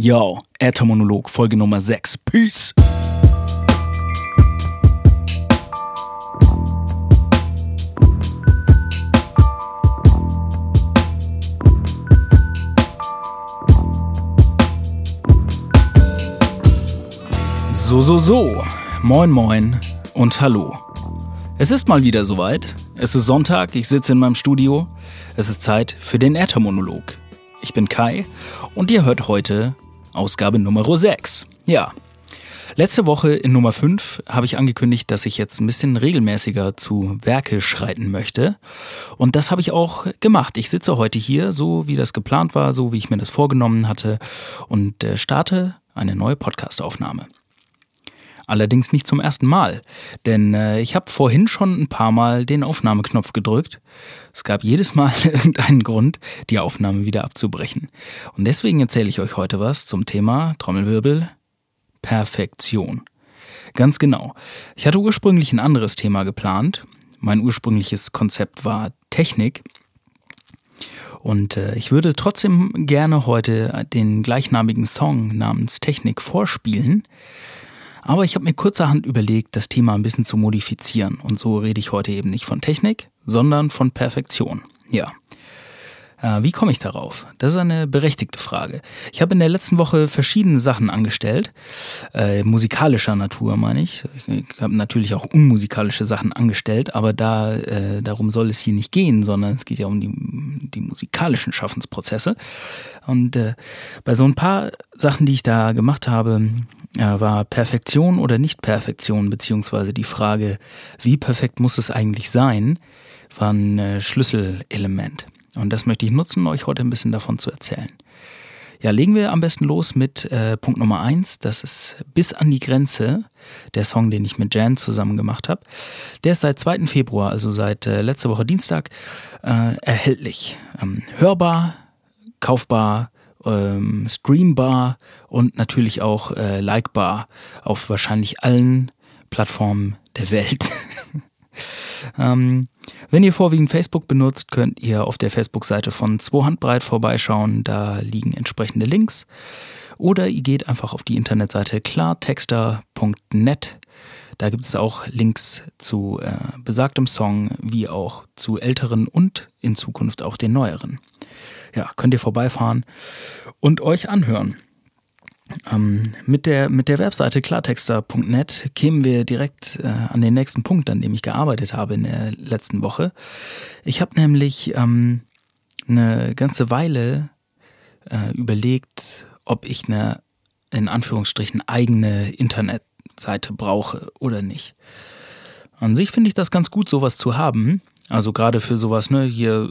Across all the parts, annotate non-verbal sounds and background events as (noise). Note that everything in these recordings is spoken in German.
Yo, Äthermonolog, Folge Nummer 6. Peace! So, so, so. Moin, moin und hallo. Es ist mal wieder soweit. Es ist Sonntag, ich sitze in meinem Studio. Es ist Zeit für den Äthermonolog. Ich bin Kai und ihr hört heute Ausgabe Nummer 6. Ja. Letzte Woche in Nummer 5 habe ich angekündigt, dass ich jetzt ein bisschen regelmäßiger zu Werke schreiten möchte. Und das habe ich auch gemacht. Ich sitze heute hier, so wie das geplant war, so wie ich mir das vorgenommen hatte und äh, starte eine neue Podcastaufnahme. Allerdings nicht zum ersten Mal, denn äh, ich habe vorhin schon ein paar Mal den Aufnahmeknopf gedrückt. Es gab jedes Mal (laughs) irgendeinen Grund, die Aufnahme wieder abzubrechen. Und deswegen erzähle ich euch heute was zum Thema Trommelwirbel Perfektion. Ganz genau. Ich hatte ursprünglich ein anderes Thema geplant. Mein ursprüngliches Konzept war Technik. Und äh, ich würde trotzdem gerne heute den gleichnamigen Song namens Technik vorspielen. Aber ich habe mir kurzerhand überlegt, das Thema ein bisschen zu modifizieren. Und so rede ich heute eben nicht von Technik, sondern von Perfektion. Ja. Äh, wie komme ich darauf? Das ist eine berechtigte Frage. Ich habe in der letzten Woche verschiedene Sachen angestellt, äh, musikalischer Natur meine ich. Ich habe natürlich auch unmusikalische Sachen angestellt, aber da äh, darum soll es hier nicht gehen, sondern es geht ja um die, die musikalischen Schaffensprozesse. Und äh, bei so ein paar Sachen, die ich da gemacht habe, äh, war Perfektion oder Nicht-Perfektion, beziehungsweise die Frage, wie perfekt muss es eigentlich sein, war ein äh, Schlüsselelement. Und das möchte ich nutzen, euch heute ein bisschen davon zu erzählen. Ja, legen wir am besten los mit äh, Punkt Nummer eins. Das ist Bis an die Grenze, der Song, den ich mit Jan zusammen gemacht habe. Der ist seit 2. Februar, also seit äh, letzter Woche Dienstag, äh, erhältlich. Ähm, hörbar, kaufbar, ähm, streambar und natürlich auch äh, likebar auf wahrscheinlich allen Plattformen der Welt. (laughs) ähm, wenn ihr vorwiegend Facebook benutzt, könnt ihr auf der Facebook-Seite von 2 Handbreit vorbeischauen. Da liegen entsprechende Links. Oder ihr geht einfach auf die Internetseite klartexter.net. Da gibt es auch Links zu äh, besagtem Song, wie auch zu älteren und in Zukunft auch den neueren ja, könnt ihr vorbeifahren und euch anhören. Ähm, mit, der, mit der Webseite klartexter.net kämen wir direkt äh, an den nächsten Punkt, an dem ich gearbeitet habe in der letzten Woche. Ich habe nämlich ähm, eine ganze Weile äh, überlegt, ob ich eine in Anführungsstrichen eigene Internetseite brauche oder nicht. An sich finde ich das ganz gut, sowas zu haben. Also gerade für sowas, ne, hier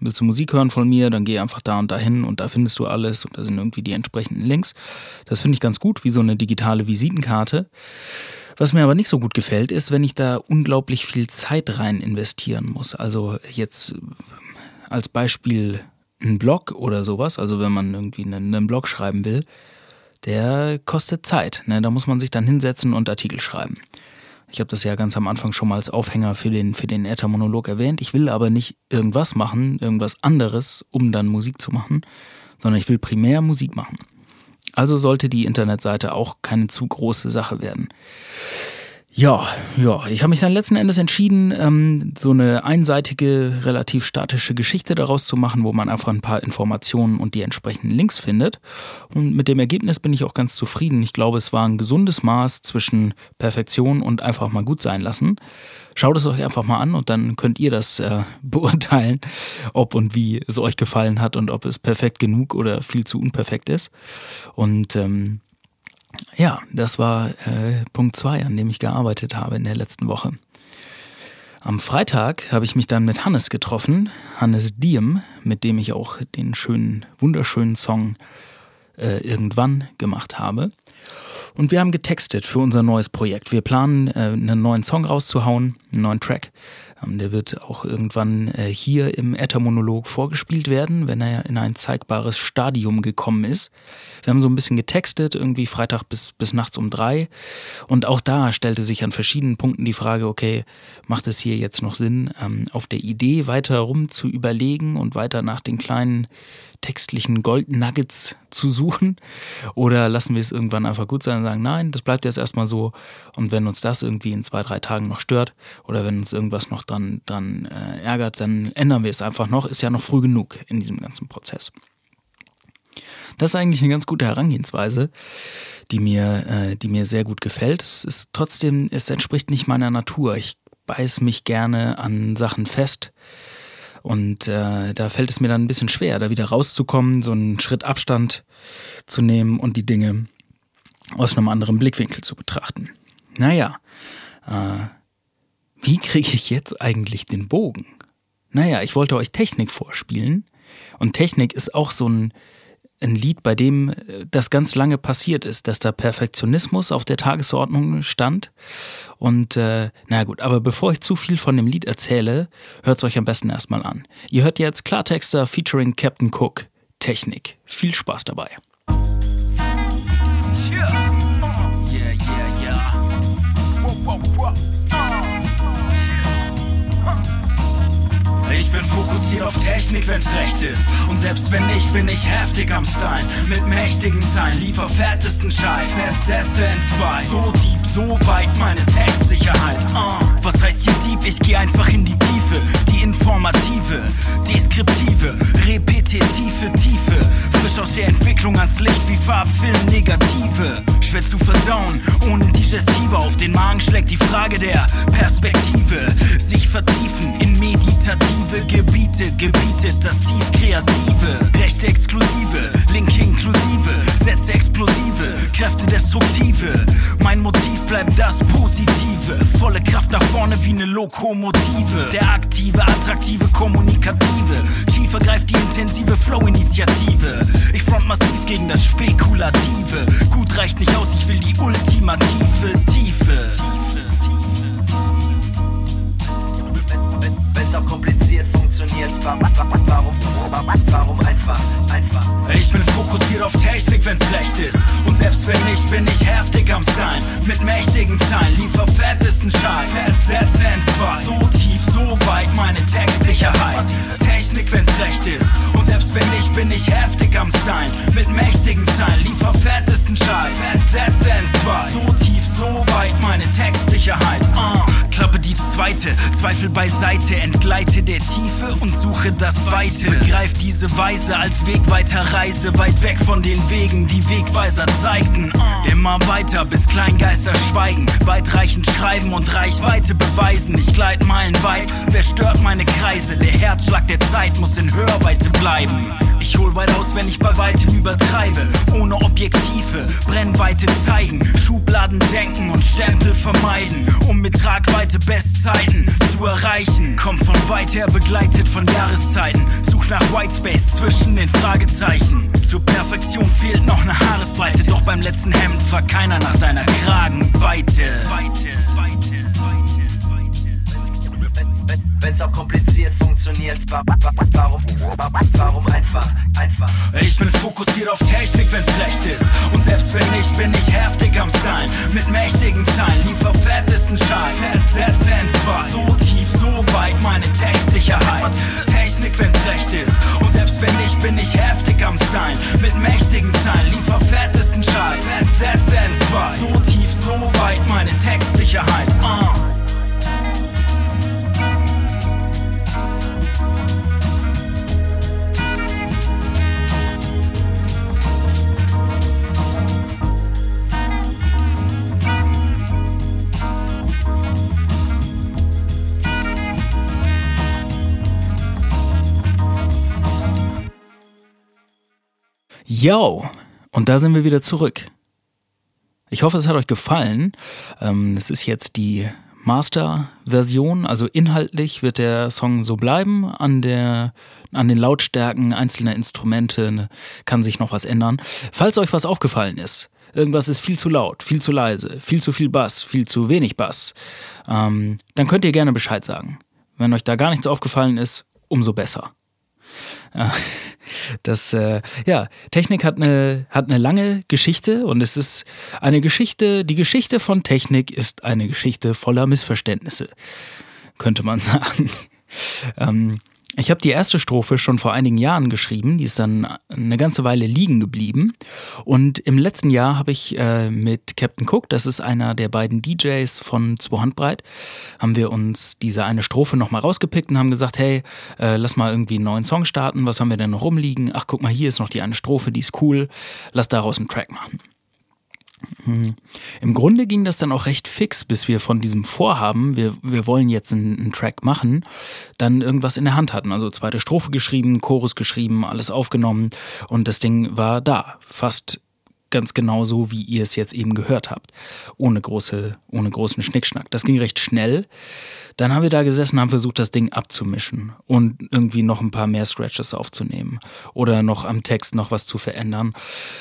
willst du Musik hören von mir, dann geh einfach da und dahin und da findest du alles und da sind irgendwie die entsprechenden Links. Das finde ich ganz gut, wie so eine digitale Visitenkarte. Was mir aber nicht so gut gefällt, ist, wenn ich da unglaublich viel Zeit rein investieren muss. Also jetzt als Beispiel ein Blog oder sowas, also wenn man irgendwie einen, einen Blog schreiben will, der kostet Zeit. Ne? Da muss man sich dann hinsetzen und Artikel schreiben. Ich habe das ja ganz am Anfang schon mal als Aufhänger für den, für den Äther-Monolog erwähnt. Ich will aber nicht irgendwas machen, irgendwas anderes, um dann Musik zu machen, sondern ich will primär Musik machen. Also sollte die Internetseite auch keine zu große Sache werden. Ja, ja, ich habe mich dann letzten Endes entschieden, ähm, so eine einseitige, relativ statische Geschichte daraus zu machen, wo man einfach ein paar Informationen und die entsprechenden Links findet. Und mit dem Ergebnis bin ich auch ganz zufrieden. Ich glaube, es war ein gesundes Maß zwischen Perfektion und einfach mal gut sein lassen. Schaut es euch einfach mal an und dann könnt ihr das äh, (laughs) beurteilen, ob und wie es euch gefallen hat und ob es perfekt genug oder viel zu unperfekt ist. Und ähm, ja, das war äh, Punkt 2, an dem ich gearbeitet habe in der letzten Woche. Am Freitag habe ich mich dann mit Hannes getroffen, Hannes Diem, mit dem ich auch den schönen, wunderschönen Song äh, irgendwann gemacht habe. Und wir haben getextet für unser neues Projekt. Wir planen, äh, einen neuen Song rauszuhauen, einen neuen Track. Ähm, der wird auch irgendwann äh, hier im Äthermonolog vorgespielt werden, wenn er in ein zeigbares Stadium gekommen ist. Wir haben so ein bisschen getextet, irgendwie Freitag bis, bis nachts um drei. Und auch da stellte sich an verschiedenen Punkten die Frage, okay, macht es hier jetzt noch Sinn, ähm, auf der Idee weiter rum zu überlegen und weiter nach den kleinen textlichen Gold Nuggets zu suchen? Oder lassen wir es irgendwann einfach gut sein und sagen, nein, das bleibt jetzt erstmal so. Und wenn uns das irgendwie in zwei, drei Tagen noch stört oder wenn uns irgendwas noch dran, dran äh, ärgert, dann ändern wir es einfach noch. Ist ja noch früh genug in diesem ganzen Prozess. Das ist eigentlich eine ganz gute Herangehensweise, die mir, äh, die mir sehr gut gefällt. Es ist trotzdem, es entspricht nicht meiner Natur. Ich beiß mich gerne an Sachen fest und äh, da fällt es mir dann ein bisschen schwer, da wieder rauszukommen, so einen Schritt Abstand zu nehmen und die Dinge aus einem anderen Blickwinkel zu betrachten. Naja, äh, wie kriege ich jetzt eigentlich den Bogen? Naja, ich wollte euch Technik vorspielen. Und Technik ist auch so ein ein Lied, bei dem äh, das ganz lange passiert ist, dass da Perfektionismus auf der Tagesordnung stand. Und äh, na gut, aber bevor ich zu viel von dem Lied erzähle, hört es euch am besten erstmal an. Ihr hört jetzt Klartexter featuring Captain Cook. Technik. Viel Spaß dabei. Yeah, fokussiert auf Technik, wenn's recht ist. Und selbst wenn nicht, bin ich heftig am Stein. Mit mächtigen Zeilen, liefer fettesten Scheiß. Sätze in zwei. So deep, so weit, meine Textsicherheit. Uh. Was heißt hier deep? Ich geh einfach in die Tiefe. Die informative, deskriptive, repetitive Tiefe. Aus der Entwicklung ans Licht wie Farbfilm negative. Schwer zu verdauen, ohne Digestive. Auf den Magen schlägt die Frage der Perspektive. Sich vertiefen in meditative Gebiete gebietet das tief kreative, recht exklusive, link inklusive, Sätze explosive, Kräfte destruktive. Mein Motiv bleibt das Positive, volle Kraft nach vorne wie eine Lokomotive. Der aktive, attraktive, kommunikative, schiefer greift die intensive Flow-Initiative. Ich front massiv gegen das Spekulative. Gut reicht nicht aus, ich will die ultimative Tiefe. Tiefe. wenn's auch kompliziert funktioniert. Warum, warum, warum einfach, einfach? Ich bin fokussiert auf Technik, wenn's schlecht ist. Und selbst wenn nicht, bin ich heftig am Stein. Mit mächtigen Zeilen, liefer fettesten Scheiß. Sätze in zwei. So tief, so weit, meine Stein. Mit mächtigen Zeilen, liefer fettesten Scheiß. In zwei. So tief, so weit, meine Textsicherheit. Uh. Klappe die zweite, Zweifel beiseite, entgleite der Tiefe und suche das Weite. Begreif diese Weise als Wegweiter Reise, weit weg von den Wegen, die Wegweiser zeigten. Immer weiter, bis Kleingeister schweigen, weitreichend schreiben und Reichweite beweisen. Ich gleit meilenweit, wer stört meine Kreise? Der Herzschlag der Zeit muss in Hörweite bleiben. Ich hol weit aus, wenn ich bei weitem übertreibe. Ohne Objektive, Brennweite zeigen, Schubladen denken und Stempel vermeiden, um mit Tragweite Bestzeiten zu erreichen. Kommt von weit her begleitet von Jahreszeiten. Such nach Whitespace zwischen den Fragezeichen. Zur Perfektion fehlt noch eine Haaresbreite, doch beim letzten Hemd war keiner nach deiner Kragenweite. Weite, Wenn's auch kompliziert funktioniert, warum, warum einfach, einfach? Ich bin fokussiert auf Technik, wenn's schlecht ist. Und selbst wenn nicht, bin ich heftig am Stein. Mit mächtigen Zeilen, liefer fettesten Scheiß. Sätze in zwei. So tief, so weit, meine Textsicherheit. Technik, wenn's recht ist. Und selbst wenn nicht, bin ich heftig am Stein. Mit mächtigen Zeilen, liefer fettesten Scheiß. Sätze in zwei. So tief, so weit, meine Textsicherheit. Uh. Yo! Und da sind wir wieder zurück. Ich hoffe, es hat euch gefallen. Ähm, es ist jetzt die Master-Version, also inhaltlich wird der Song so bleiben. An, der, an den Lautstärken einzelner Instrumente kann sich noch was ändern. Falls euch was aufgefallen ist, irgendwas ist viel zu laut, viel zu leise, viel zu viel Bass, viel zu wenig Bass, ähm, dann könnt ihr gerne Bescheid sagen. Wenn euch da gar nichts aufgefallen ist, umso besser. Das, äh, ja, Technik hat eine, hat eine lange Geschichte und es ist eine Geschichte, die Geschichte von Technik ist eine Geschichte voller Missverständnisse, könnte man (laughs) sagen. Ähm, ich habe die erste Strophe schon vor einigen Jahren geschrieben, die ist dann eine ganze Weile liegen geblieben. Und im letzten Jahr habe ich äh, mit Captain Cook, das ist einer der beiden DJs von Zwei Handbreit, haben wir uns diese eine Strophe nochmal rausgepickt und haben gesagt, hey, äh, lass mal irgendwie einen neuen Song starten, was haben wir denn noch rumliegen? Ach, guck mal, hier ist noch die eine Strophe, die ist cool, lass daraus einen Track machen. Hm. Im Grunde ging das dann auch recht fix, bis wir von diesem Vorhaben, wir, wir wollen jetzt einen, einen, Track machen, dann irgendwas in der Hand hatten. Also zweite Strophe geschrieben, Chorus geschrieben, alles aufgenommen und das Ding war da. Fast ganz genau so, wie ihr es jetzt eben gehört habt. Ohne, große, ohne großen Schnickschnack. Das ging recht schnell. Dann haben wir da gesessen, haben versucht, das Ding abzumischen und irgendwie noch ein paar mehr Scratches aufzunehmen oder noch am Text noch was zu verändern.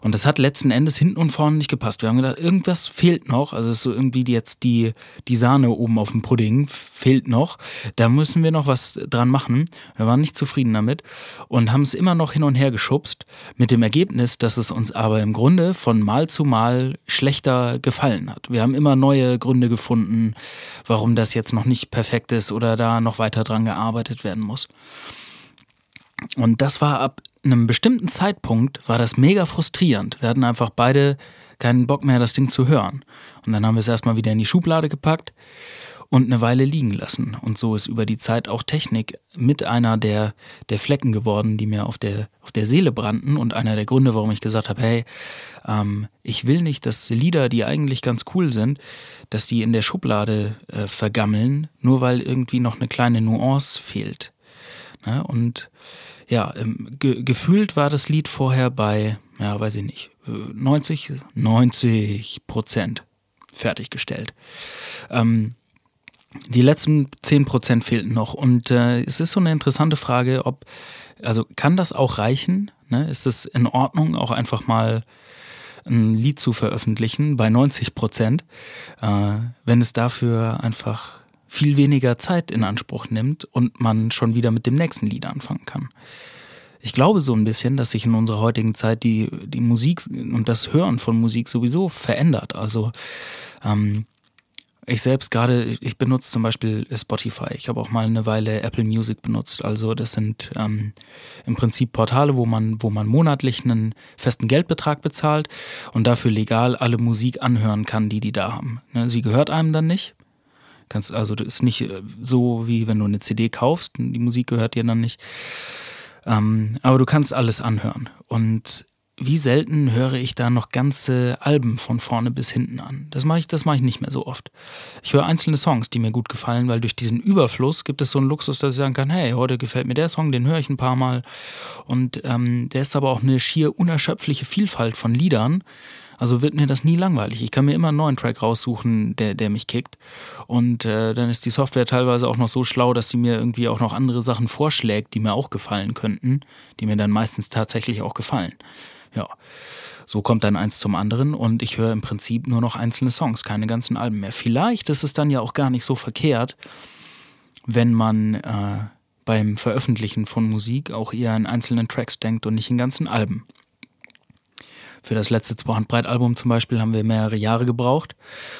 Und das hat letzten Endes hinten und vorne nicht gepasst. Wir haben gedacht, irgendwas fehlt noch. Also es ist so irgendwie jetzt die, die Sahne oben auf dem Pudding fehlt noch. Da müssen wir noch was dran machen. Wir waren nicht zufrieden damit und haben es immer noch hin und her geschubst mit dem Ergebnis, dass es uns aber im Grunde von Mal zu Mal schlechter gefallen hat. Wir haben immer neue Gründe gefunden, warum das jetzt noch nicht perfekt ist oder da noch weiter dran gearbeitet werden muss. Und das war ab einem bestimmten Zeitpunkt, war das mega frustrierend. Wir hatten einfach beide keinen Bock mehr, das Ding zu hören. Und dann haben wir es erstmal wieder in die Schublade gepackt und eine Weile liegen lassen. Und so ist über die Zeit auch Technik mit einer der, der Flecken geworden, die mir auf der, auf der Seele brannten und einer der Gründe, warum ich gesagt habe, hey, ähm, ich will nicht, dass Lieder, die eigentlich ganz cool sind, dass die in der Schublade äh, vergammeln, nur weil irgendwie noch eine kleine Nuance fehlt. Ne? Und ja, ähm, ge gefühlt war das Lied vorher bei, ja, weiß ich nicht, 90, 90 Prozent fertiggestellt. Ähm, die letzten 10% fehlten noch. Und äh, es ist so eine interessante Frage, ob, also kann das auch reichen? Ne? Ist es in Ordnung, auch einfach mal ein Lied zu veröffentlichen bei 90 Prozent, äh, wenn es dafür einfach viel weniger Zeit in Anspruch nimmt und man schon wieder mit dem nächsten Lied anfangen kann. Ich glaube so ein bisschen, dass sich in unserer heutigen Zeit die, die Musik und das Hören von Musik sowieso verändert. Also ähm, ich selbst gerade, ich benutze zum Beispiel Spotify. Ich habe auch mal eine Weile Apple Music benutzt. Also das sind ähm, im Prinzip Portale, wo man, wo man monatlich einen festen Geldbetrag bezahlt und dafür legal alle Musik anhören kann, die die da haben. Ne, sie gehört einem dann nicht. Kannst, also das ist nicht äh, so, wie wenn du eine CD kaufst. Die Musik gehört dir dann nicht. Ähm, aber du kannst alles anhören. Und wie selten höre ich da noch ganze Alben von vorne bis hinten an. Das mache ich, das mache ich nicht mehr so oft. Ich höre einzelne Songs, die mir gut gefallen, weil durch diesen Überfluss gibt es so einen Luxus, dass ich sagen kann, hey, heute gefällt mir der Song, den höre ich ein paar Mal. Und ähm, der ist aber auch eine schier unerschöpfliche Vielfalt von Liedern. Also wird mir das nie langweilig. Ich kann mir immer einen neuen Track raussuchen, der, der mich kickt. Und äh, dann ist die Software teilweise auch noch so schlau, dass sie mir irgendwie auch noch andere Sachen vorschlägt, die mir auch gefallen könnten, die mir dann meistens tatsächlich auch gefallen. Ja, so kommt dann eins zum anderen und ich höre im Prinzip nur noch einzelne Songs, keine ganzen Alben mehr. Vielleicht ist es dann ja auch gar nicht so verkehrt, wenn man äh, beim Veröffentlichen von Musik auch eher in einzelnen Tracks denkt und nicht in ganzen Alben. Für das letzte Zwei-Handbreit-Album zum Beispiel haben wir mehrere Jahre gebraucht.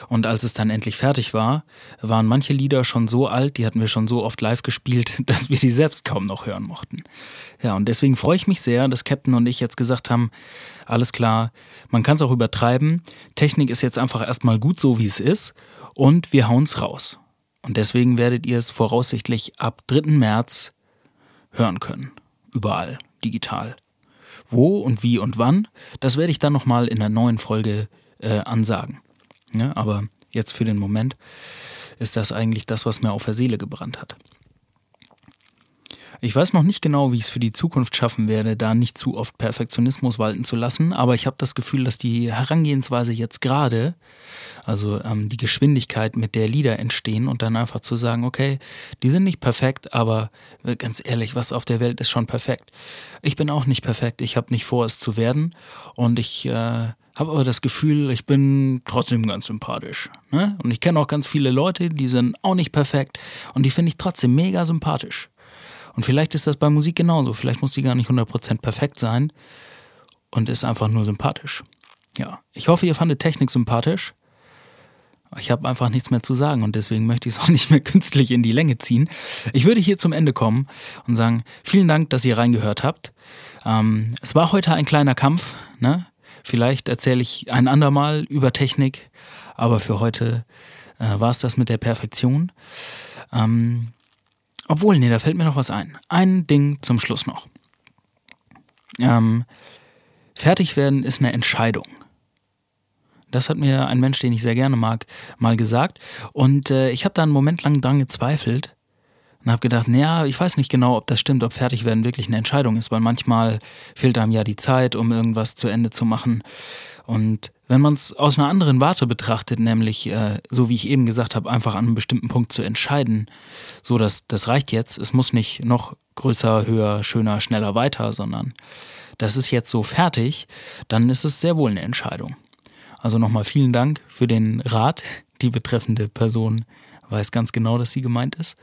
Und als es dann endlich fertig war, waren manche Lieder schon so alt, die hatten wir schon so oft live gespielt, (laughs) dass wir die selbst kaum noch hören mochten. Ja, und deswegen freue ich mich sehr, dass Captain und ich jetzt gesagt haben, alles klar, man kann es auch übertreiben. Technik ist jetzt einfach erstmal gut so, wie es ist. Und wir hauen's raus. Und deswegen werdet ihr es voraussichtlich ab 3. März hören können. Überall, digital. Wo und wie und wann, das werde ich dann nochmal in der neuen Folge äh, ansagen. Ja, aber jetzt für den Moment ist das eigentlich das, was mir auf der Seele gebrannt hat. Ich weiß noch nicht genau, wie ich es für die Zukunft schaffen werde, da nicht zu oft Perfektionismus walten zu lassen, aber ich habe das Gefühl, dass die Herangehensweise jetzt gerade, also ähm, die Geschwindigkeit, mit der Lieder entstehen und dann einfach zu sagen, okay, die sind nicht perfekt, aber äh, ganz ehrlich, was auf der Welt ist schon perfekt. Ich bin auch nicht perfekt, ich habe nicht vor, es zu werden und ich äh, habe aber das Gefühl, ich bin trotzdem ganz sympathisch. Ne? Und ich kenne auch ganz viele Leute, die sind auch nicht perfekt und die finde ich trotzdem mega sympathisch. Und vielleicht ist das bei Musik genauso. Vielleicht muss die gar nicht 100% perfekt sein und ist einfach nur sympathisch. Ja, ich hoffe, ihr fandet Technik sympathisch. Ich habe einfach nichts mehr zu sagen und deswegen möchte ich es (laughs) auch nicht mehr künstlich in die Länge ziehen. Ich würde hier zum Ende kommen und sagen, vielen Dank, dass ihr reingehört habt. Ähm, es war heute ein kleiner Kampf. Ne? Vielleicht erzähle ich ein andermal über Technik, aber für heute äh, war es das mit der Perfektion. Ähm, obwohl, nee, da fällt mir noch was ein. Ein Ding zum Schluss noch. Ähm, fertig werden ist eine Entscheidung. Das hat mir ein Mensch, den ich sehr gerne mag, mal gesagt. Und äh, ich habe da einen Moment lang dran gezweifelt und habe gedacht, naja, ich weiß nicht genau, ob das stimmt, ob fertig werden wirklich eine Entscheidung ist, weil manchmal fehlt einem ja die Zeit, um irgendwas zu Ende zu machen. Und wenn man es aus einer anderen Warte betrachtet, nämlich, äh, so wie ich eben gesagt habe, einfach an einem bestimmten Punkt zu entscheiden, so dass das reicht jetzt, es muss nicht noch größer, höher, schöner, schneller weiter, sondern das ist jetzt so fertig, dann ist es sehr wohl eine Entscheidung. Also nochmal vielen Dank für den Rat. Die betreffende Person weiß ganz genau, dass sie gemeint ist.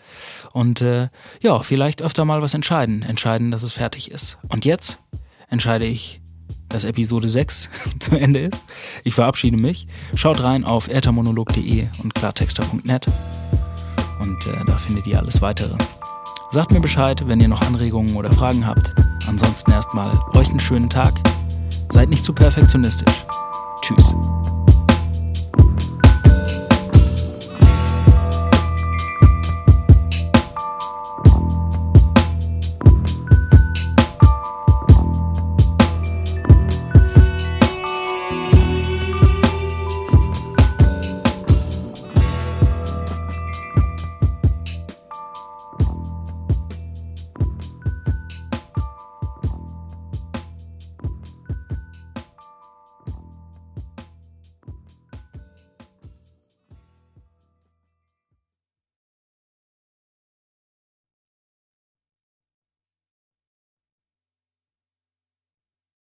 Und äh, ja, vielleicht öfter mal was entscheiden. Entscheiden, dass es fertig ist. Und jetzt entscheide ich dass Episode 6 (laughs) zu Ende ist. Ich verabschiede mich. Schaut rein auf ertamonolog.de und klartexter.net und äh, da findet ihr alles weitere. Sagt mir Bescheid, wenn ihr noch Anregungen oder Fragen habt. Ansonsten erstmal euch einen schönen Tag. Seid nicht zu perfektionistisch. Tschüss.